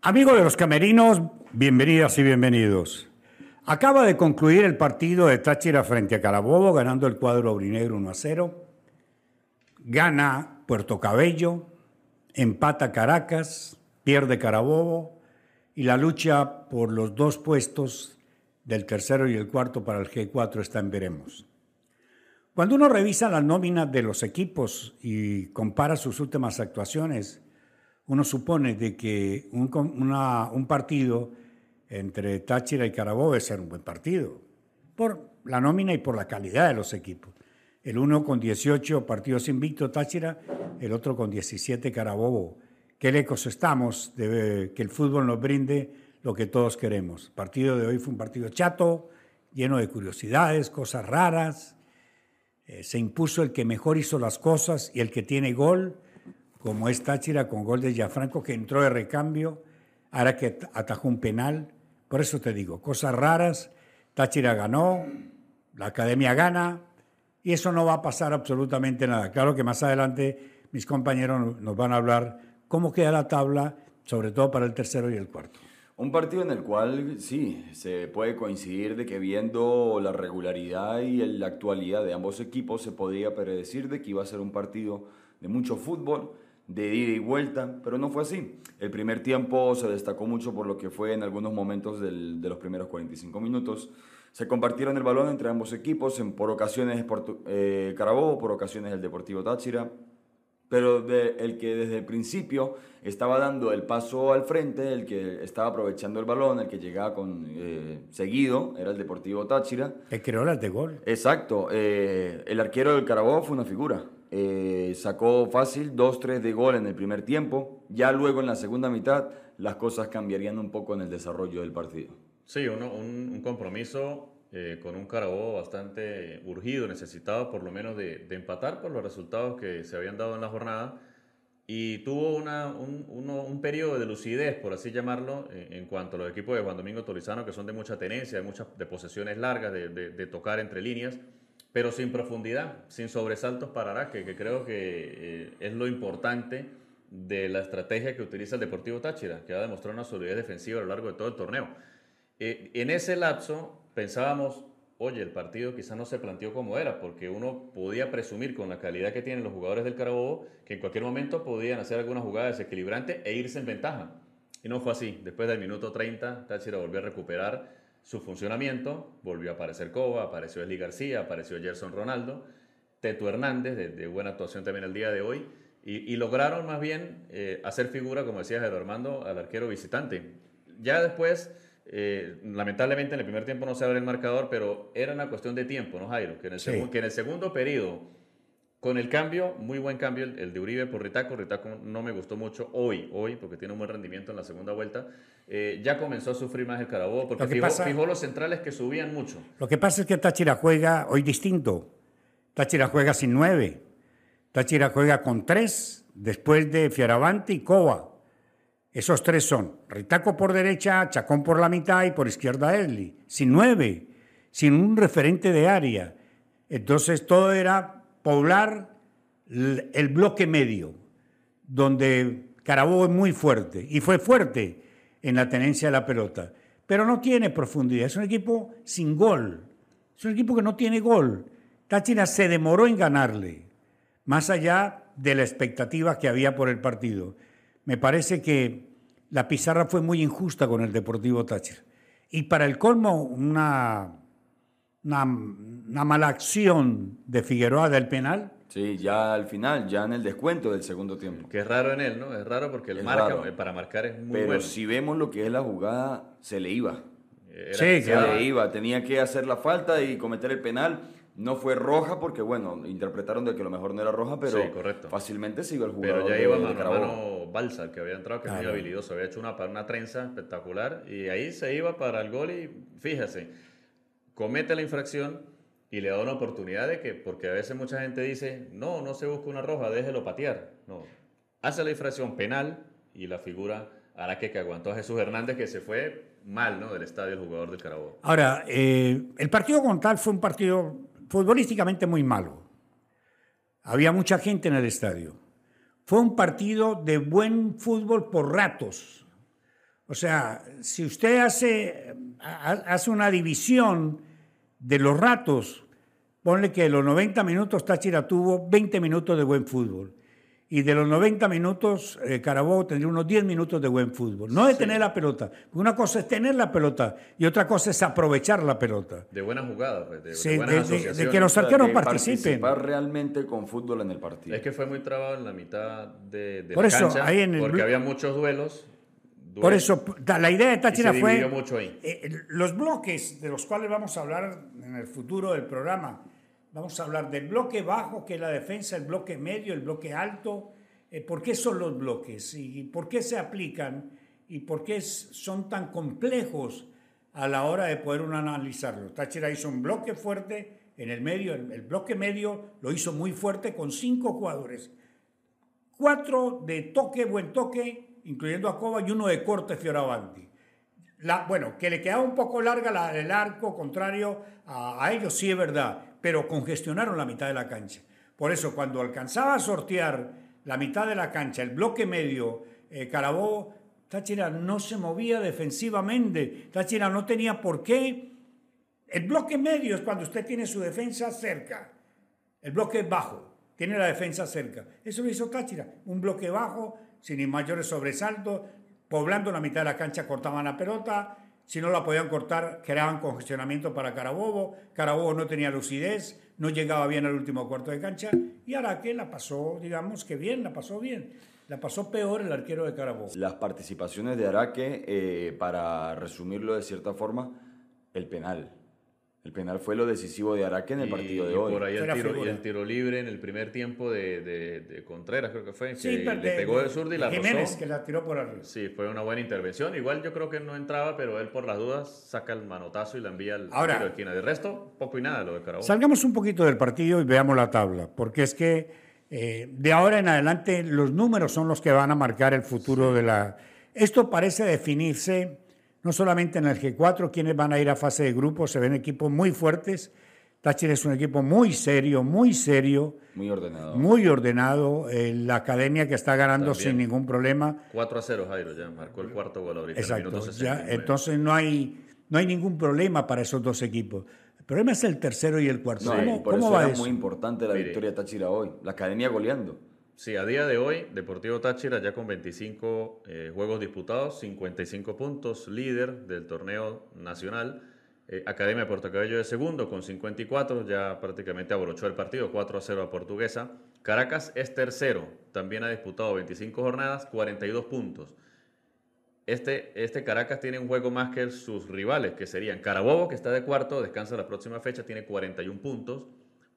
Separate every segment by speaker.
Speaker 1: Amigos de los camerinos, bienvenidas y bienvenidos. Acaba de concluir el partido de Táchira frente a Carabobo, ganando el cuadro aurinegro 1 a 0. Gana Puerto Cabello, empata Caracas, pierde Carabobo y la lucha por los dos puestos del tercero y el cuarto para el G4 está en veremos. Cuando uno revisa las nóminas de los equipos y compara sus últimas actuaciones, uno supone de que un, partido entre Táchira y Carabobo ser un buen partido, por la nómina y por la calidad de los equipos. El uno con 18 partidos invictos Táchira, el otro con 17 Carabobo. Qué lejos estamos de que el fútbol nos brinde lo que todos queremos. El partido de hoy fue un partido chato, lleno de curiosidades, cosas raras. Eh, se impuso el que mejor hizo las cosas y el que tiene gol, como es Táchira con gol de Gianfranco, que entró de recambio, ahora que atajó un penal. Por eso te digo, cosas raras. Táchira ganó, la academia gana, y eso no va a pasar absolutamente nada. Claro que más adelante mis compañeros nos van a hablar cómo queda la tabla, sobre todo para el tercero y el cuarto.
Speaker 2: Un partido en el cual sí, se puede coincidir de que viendo la regularidad y la actualidad de ambos equipos se podría predecir de que iba a ser un partido de mucho fútbol, de ida y vuelta, pero no fue así. El primer tiempo se destacó mucho por lo que fue en algunos momentos de los primeros 45 minutos. Se compartieron el balón entre ambos equipos, en, por ocasiones eh, Carabobo, por ocasiones el Deportivo Táchira, pero el que desde el principio estaba dando el paso al frente, el que estaba aprovechando el balón, el que llegaba con eh, seguido, era el Deportivo Táchira.
Speaker 1: El creó de gol.
Speaker 2: Exacto. Eh, el arquero del Carabobo fue una figura. Eh, sacó fácil 2-3 de gol en el primer tiempo. Ya luego en la segunda mitad las cosas cambiarían un poco en el desarrollo del partido.
Speaker 3: Sí, uno, un, compromiso eh, con un Carabobo bastante urgido, necesitado por lo menos de, empatar por los resultados que se habían dado en la jornada. Y tuvo un, un, periodo de lucidez, por así llamarlo, en, cuanto a los equipos de Juan Domingo Tolizano, que son de mucha tenencia, de muchas posesiones largas, de, tocar entre líneas, pero sin profundidad, sin sobresaltos para Araque, que creo que eh, es lo importante de la estrategia que utiliza el Deportivo Táchira, que ha demostrado una solidez defensiva a lo largo de todo el torneo. Eh, en ese lapso pensábamos, oye, el partido quizás no se planteó como era, porque uno podía presumir con la calidad que tienen los jugadores del Carabobo que en cualquier momento podían hacer alguna jugada desequilibrante e irse en ventaja. Y no fue así. Después del minuto 30, Táchira volvió a recuperar su funcionamiento, volvió a aparecer Coba, apareció Eli García, apareció Gerson Ronaldo, Teto Hernández, de, buena actuación también el día de hoy, y, lograron más bien eh, hacer figura, como decía Gerardo Armando, al arquero visitante. Ya después eh, lamentablemente en el primer tiempo no se abre el marcador, pero era una cuestión de tiempo, ¿no, Jairo? Que en el, que en el segundo periodo, con el cambio, muy buen cambio, el, de Uribe por Ritaco, Ritaco no me gustó mucho hoy, hoy, porque tiene un buen rendimiento en la segunda vuelta, eh, ya comenzó a sufrir más el Carabobo, porque fijó, los centrales que subían mucho.
Speaker 1: Lo que pasa es que Táchira juega hoy distinto. Táchira juega sin nueve. Táchira juega con tres, después de Fieravante y Coba. Esos tres son Ritaco por derecha, Chacón por la mitad y por izquierda Esli, sin nueve, sin un referente de área. Entonces todo era poblar el bloque medio, donde Carabobo es muy fuerte y fue fuerte en la tenencia de la pelota, pero no tiene profundidad, es un equipo sin gol, es un equipo que no tiene gol. Táchira se demoró en ganarle, más allá de la expectativa que había por el partido. Me parece que la pizarra fue muy injusta con el Deportivo Táchira. Y para el colmo, una, una, mala acción de Figueroa del penal.
Speaker 2: Sí, ya al final, ya en el descuento del segundo tiempo.
Speaker 3: Que es raro en él, ¿no? Es raro porque el marca, para marcar es muy
Speaker 2: Pero si vemos lo que es la jugada, se le iba. sí, se le iba. Tenía que hacer la falta y cometer el penal no fue roja porque, bueno, interpretaron de que lo mejor no era roja, pero fácilmente siguió el jugador.
Speaker 3: Pero ya iba mano a mano Balsa, que había entrado, que es muy habilidoso, había hecho una, una trenza espectacular y ahí se iba para el gol y fíjese, comete la infracción y le da una oportunidad de que, porque a veces mucha gente dice, no, no se busca una roja, déjelo patear. No, hace la infracción penal y la figura hará que, que aguantó a Jesús Hernández que se fue mal ¿no? del estadio el jugador del Carabobo.
Speaker 1: Ahora, eh, el partido con tal fue un partido futbolísticamente muy malo. Había mucha gente en el estadio. Fue un partido de buen fútbol por ratos. O sea, si usted hace, hace una división de los ratos, ponle que los 90 minutos Táchira tuvo 20 minutos de buen fútbol y de los 90 minutos, eh, Carabobo tendría unos 10 minutos de buen fútbol. No de tener la pelota. Una cosa es tener la pelota y otra cosa es aprovechar la pelota.
Speaker 3: De buenas jugadas, pues, de,
Speaker 1: sí, de, de, que los arqueros participen.
Speaker 2: Participar realmente con fútbol en el partido.
Speaker 3: Es que fue muy trabado en la mitad de,
Speaker 1: Por
Speaker 3: la
Speaker 1: eso,
Speaker 3: cancha,
Speaker 1: ahí en el
Speaker 3: porque había muchos duelos.
Speaker 1: Por eso, la idea de Táchira
Speaker 3: se
Speaker 1: fue...
Speaker 3: dividió mucho ahí.
Speaker 1: eh, los bloques de los cuales vamos a hablar en el futuro del programa. Vamos a hablar del bloque bajo, que es la defensa, el bloque medio, el bloque alto eh, por qué son los bloques y por qué se aplican y por qué son tan complejos a la hora de poder uno analizarlo. Táchira hizo un bloque fuerte en el medio, el, el, bloque medio lo hizo muy fuerte con cinco jugadores. Cuatro de toque, buen toque, incluyendo a Cova, y uno de corte Fioravanti. La, bueno, que le quedaba un poco larga la, el arco, contrario a, a ellos, sí es verdad, pero congestionaron la mitad de la cancha. Por eso, cuando alcanzaba a sortear la mitad de la cancha, el bloque medio, eh, Carabobo, Táchira no se movía defensivamente. Táchira no tenía por qué. El bloque medio es cuando usted tiene su defensa cerca. El bloque bajo tiene la defensa cerca. Eso lo hizo Táchira. Un bloque bajo, sin mayores sobresaltos, poblando la mitad de la cancha, cortaban la pelota. Si no la podían cortar, creaban congestionamiento para Carabobo. Carabobo no tenía lucidez, no llegaba bien al último cuarto de cancha. Y Araque la pasó, digamos que bien, la pasó bien. La pasó peor el arquero de Carabobo.
Speaker 2: Las participaciones de Araque, eh, para resumirlo de cierta forma, el penal. El penal fue lo decisivo de Araque en el
Speaker 3: Y-
Speaker 2: partido de
Speaker 3: y
Speaker 2: hoy.
Speaker 3: Por ahí el tiro, y el tiro libre en el primer tiempo de, de- de Contreras, creo que fue, que
Speaker 1: Sí, pero
Speaker 3: le
Speaker 1: de-
Speaker 3: pegó de zurda y la
Speaker 1: Jiménez,
Speaker 3: rozó.
Speaker 1: que la tiró por arriba.
Speaker 3: Sí, fue una buena intervención. Igual yo creo que no entraba, pero él por las dudas saca el manotazo y la envía al
Speaker 1: Ahora-
Speaker 3: tiro de esquina. De resto, poco y nada lo de Carabobo.
Speaker 1: Salgamos un poquito del partido y veamos la tabla, porque es que eh, de ahora en adelante los números son los que van a marcar el futuro de la... Esto parece definirse no solamente en el G4, quienes van a ir a fase de grupo, se ven equipos muy fuertes. Táchira es un equipo muy serio, muy serio,
Speaker 2: Muy ordenado.
Speaker 1: muy ordenado. eh, la academia que está ganando
Speaker 3: También.
Speaker 1: sin ningún problema.
Speaker 3: 4 a 0 Jairo ya, marcó el cuarto gol ahorita en
Speaker 1: Exacto. ya,
Speaker 3: 69.
Speaker 1: entonces no hay, no hay ningún problema para esos dos equipos. El problema es el tercero y el cuarto.
Speaker 2: No,
Speaker 1: ¿Cómo,
Speaker 2: y por
Speaker 1: cómo
Speaker 2: eso
Speaker 1: va
Speaker 2: era
Speaker 1: eso?
Speaker 2: muy importante la
Speaker 3: Mire.
Speaker 2: victoria de Táchira hoy. La academia goleando.
Speaker 3: Sí, a día de hoy, Deportivo Táchira ya con 25 eh, juegos disputados, 55 puntos, líder del torneo nacional. Eh, Academia de Puerto Cabello de segundo con 54, ya prácticamente abrochó el partido, 4 a 0 a Portuguesa. Caracas es tercero, también ha disputado 25 jornadas, 42 puntos. Este, este Caracas tiene un juego más que sus rivales, que serían Carabobo, que está de cuarto, descansa la próxima fecha, tiene 41 puntos.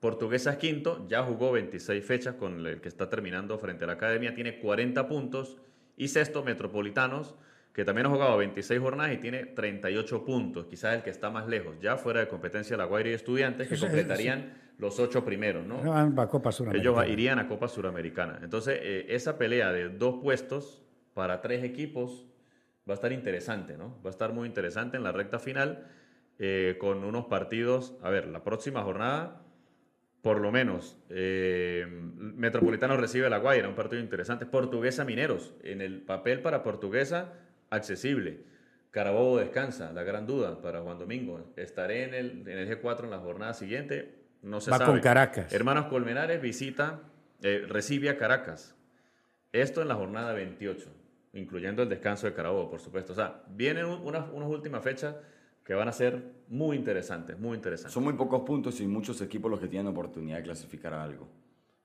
Speaker 3: Portuguesa es quinto, ya jugó 26 fechas con el que está terminando frente a la Academia, tiene 40 puntos. Y sexto, Metropolitanos, que también ha jugado 26 jornadas y tiene 38 puntos, quizás el que está más lejos, ya fuera de competencia La Guaira y Estudiantes, que completarían los ocho primeros, ¿no?
Speaker 1: Van a Copa
Speaker 3: Ellos irían a Copa Suramericana. Entonces, eh, esa pelea de dos puestos para tres equipos va a estar interesante, ¿no? Va a estar muy interesante en la recta final eh, con unos partidos. A ver, la próxima jornada, por lo menos, eh, Metropolitano recibe a La Guaira, un partido interesante. Portuguesa Mineros, en el papel para Portuguesa, accesible. Carabobo descansa, la gran duda para Juan Domingo. Estaré en el, en el G4 en la jornada siguiente. No se
Speaker 1: Va
Speaker 3: sabe.
Speaker 1: con Caracas.
Speaker 3: Hermanos Colmenares visita, eh, recibe a Caracas. Esto en la jornada 28, incluyendo el descanso de Carabobo, por supuesto. O sea, vienen un- unas, unas últimas fechas que van a ser muy interesantes, muy interesantes.
Speaker 2: Son muy pocos puntos y muchos equipos los que tienen oportunidad de clasificar a algo.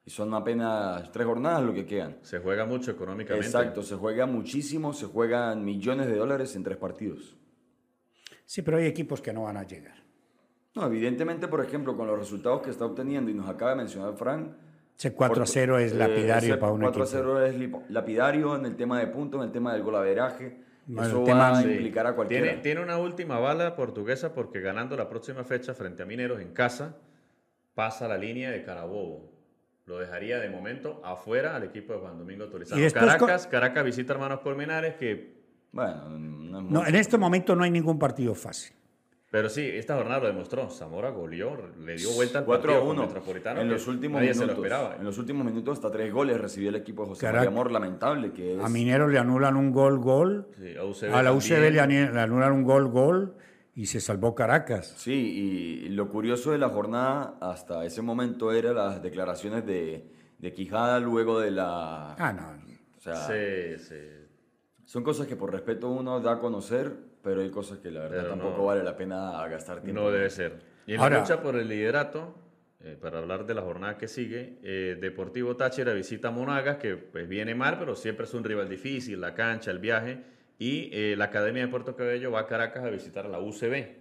Speaker 2: Y son apenas tres jornadas lo que quedan.
Speaker 3: Se juega mucho económicamente.
Speaker 2: Exacto, se juega muchísimo, se juegan millones de dólares en tres partidos.
Speaker 1: Sí, pero hay equipos que no van a llegar.
Speaker 2: No, evidentemente, por ejemplo, con los resultados que está obteniendo y nos acaba de mencionar Frank.
Speaker 1: Ese 4 a 0 es
Speaker 2: eh,
Speaker 1: lapidario
Speaker 2: ese
Speaker 1: para un
Speaker 2: 4 a
Speaker 1: equipo.
Speaker 2: 0 es lapidario en el tema de puntos, en el tema del golaveraje.
Speaker 1: Bueno,
Speaker 2: Eso va a
Speaker 1: Sí.
Speaker 2: implicar a cualquiera.
Speaker 3: Tiene, tiene una última bala portuguesa porque ganando la próxima fecha frente a Mineros en casa, pasa la línea de Carabobo. Lo dejaría de momento afuera al equipo de Juan Domingo Torizano. Caracas, Caracas visita a Hermanos Colmenares que
Speaker 2: Bueno, no es
Speaker 1: No,
Speaker 2: mucho.
Speaker 1: en este momento no hay ningún partido fácil.
Speaker 3: Pero sí, esta jornada lo demostró. Zamora goleó, le dio vuelta al
Speaker 2: 4
Speaker 3: partido
Speaker 2: a
Speaker 3: con
Speaker 2: 1.
Speaker 3: Metropolitano.
Speaker 2: En los últimos
Speaker 3: nadie
Speaker 2: minutos.
Speaker 3: se lo esperaba.
Speaker 2: En los últimos minutos hasta tres goles recibió el equipo de José
Speaker 1: Caraca.
Speaker 2: María Amor, lamentable que es.
Speaker 1: A Minero le anulan un gol, gol.
Speaker 3: Sí, a UCB
Speaker 1: A la. UCB le anulan un gol, gol. Y se salvó Caracas.
Speaker 2: Sí, y lo curioso de la jornada hasta ese momento eran las declaraciones de, de Quijada luego de la...
Speaker 1: Ah, no.
Speaker 2: O sea,
Speaker 3: Sí, sí.
Speaker 2: son cosas que por respeto uno da a conocer, pero hay cosas que la verdad
Speaker 3: Pero
Speaker 2: tampoco
Speaker 3: no.
Speaker 2: vale la pena gastar tiempo.
Speaker 3: No debe ser. Y en
Speaker 1: Ahora-
Speaker 3: la lucha por el liderato, eh, para hablar de la jornada que sigue, eh, Deportivo Táchira visita a Monagas, que pues viene mal, pero siempre es un rival difícil, la cancha, el viaje. Y eh, la Academia de Puerto Cabello va a Caracas a visitar a la UCB.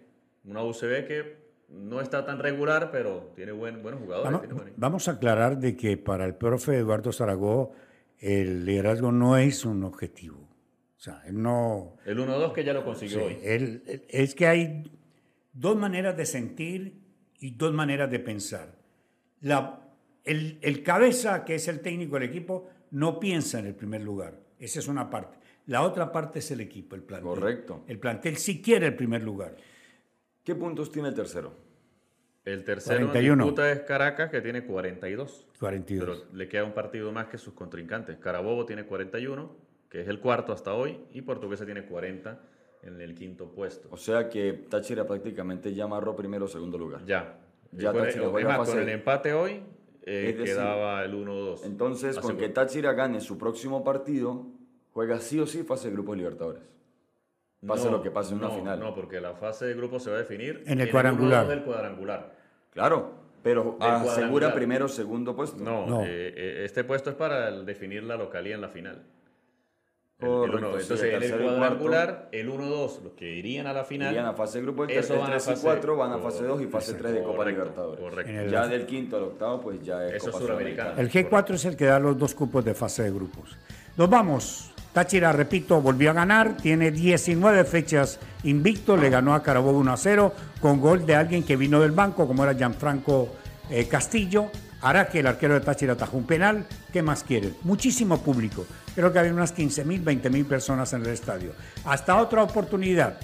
Speaker 3: Una UCB que no está tan regular, pero tiene buen, buenos jugadores.
Speaker 1: Vamos,
Speaker 3: tiene buen-
Speaker 1: vamos a aclarar de que para el profe Eduardo Zaragoza el liderazgo no es un objetivo. O sea, él no...
Speaker 3: El 1-2 que ya lo consiguió
Speaker 1: Sí,
Speaker 3: hoy.
Speaker 1: él- él- es que hay dos maneras de sentir y dos maneras de pensar. La, el, el cabeza, que es el técnico del equipo, no piensa en el primer lugar. Esa es una parte. La otra parte es el equipo, el plantel.
Speaker 2: Correcto.
Speaker 1: El plantel sí quiere el primer lugar.
Speaker 2: ¿Qué puntos tiene el tercero?
Speaker 3: El tercero
Speaker 1: 41.
Speaker 3: en disputa es Caracas, que tiene 42.
Speaker 1: 42.
Speaker 3: Pero le queda un partido más que sus contrincantes. Carabobo tiene 41, que es el cuarto hasta hoy, y Portuguesa tiene 40 en el quinto puesto.
Speaker 2: O sea que Táchira prácticamente ya amarró primero o segundo lugar.
Speaker 3: Ya.
Speaker 2: Ya
Speaker 3: Con el-
Speaker 2: Táchira
Speaker 3: es
Speaker 2: juega
Speaker 3: más, con
Speaker 2: fase-
Speaker 3: el empate hoy eh,
Speaker 2: decir,
Speaker 3: quedaba el 1-2.
Speaker 2: Entonces, con que Táchira gane su próximo partido, juega sí o sí fase de grupos Libertadores. Pase
Speaker 3: No,
Speaker 2: lo que pase en una final.
Speaker 3: No, porque la fase de grupo se va a definir
Speaker 1: En el
Speaker 3: 1-2
Speaker 1: cuadrangular.
Speaker 3: del cuadrangular.
Speaker 2: Claro, pero asegura primero o segundo puesto.
Speaker 3: No,
Speaker 1: No.
Speaker 3: eh, eh, este puesto es para definir la localía en la final. El- el
Speaker 2: Correcto,
Speaker 3: uno-
Speaker 2: sí,
Speaker 3: entonces,
Speaker 2: el
Speaker 3: en el cuadrangular, el 1-2, los que irían a la final.
Speaker 2: Irían a fase de grupo, el,
Speaker 3: Eso
Speaker 2: el
Speaker 3: van a
Speaker 2: 3 y
Speaker 3: fase-
Speaker 2: 4 van a fase 2 y fase
Speaker 3: Correcto,
Speaker 2: 3 de Copa
Speaker 3: correcto,
Speaker 2: Libertadores.
Speaker 3: correcto.
Speaker 1: El-
Speaker 2: Ya del quinto al octavo, pues ya es
Speaker 3: Eso es
Speaker 2: Copa
Speaker 3: suramericana.
Speaker 2: Sudamericana.
Speaker 1: El G4 es el que da los dos cupos de fase de grupos. Nos vamos. Táchira, repito, volvió a ganar. Tiene 19 fechas invicto. Le ganó a Carabobo 1 a 0 con gol de alguien que vino del banco, como era Gianfranco eh, Castillo. Hará que el arquero de Táchira atajó un penal. ¿Qué más quieren? Muchísimo público. Creo que había unas 15 mil, 20 mil personas en el estadio. Hasta otra oportunidad.